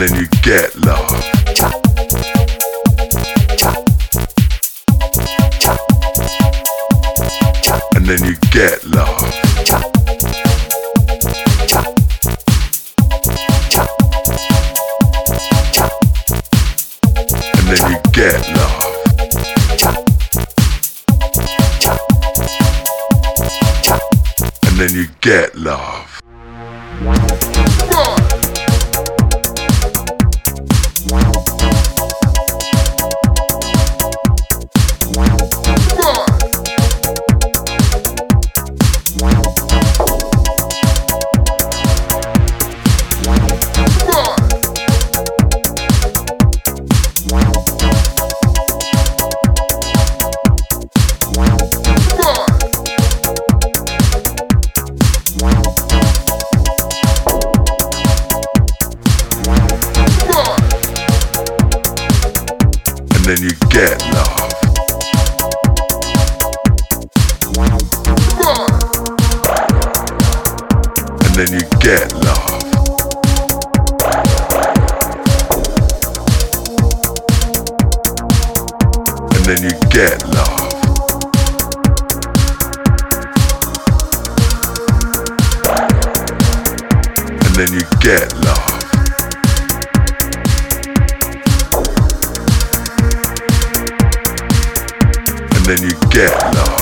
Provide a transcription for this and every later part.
then you get love. And then you get love. And then you get love. And then you get love. then you get love. And then you get love. And then you get love. And then you get love. then you get love.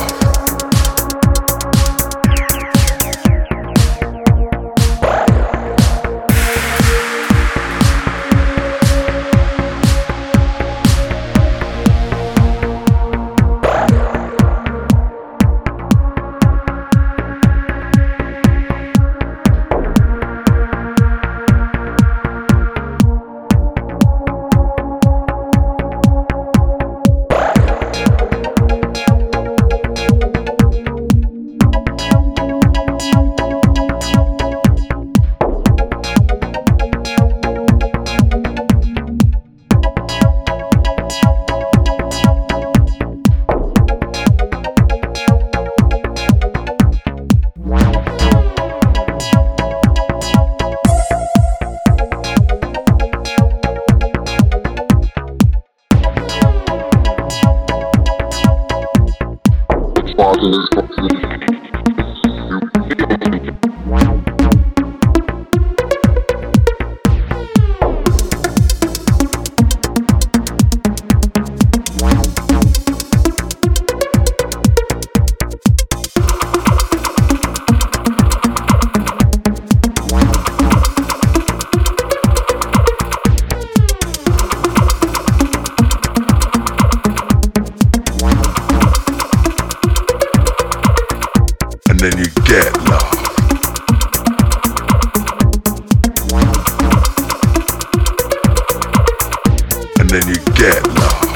father is completely And you get love.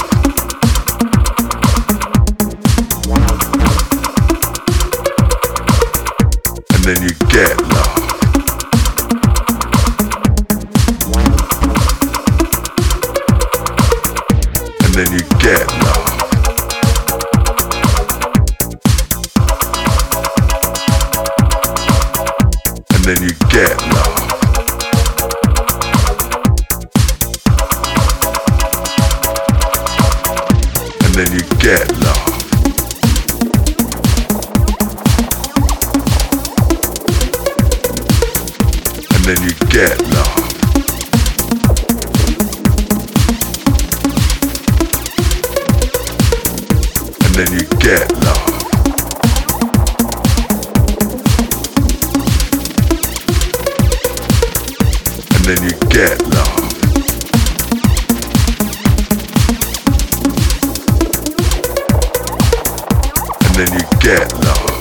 And then you get love. And then you get love. And then you get love. And then you get love. Get love.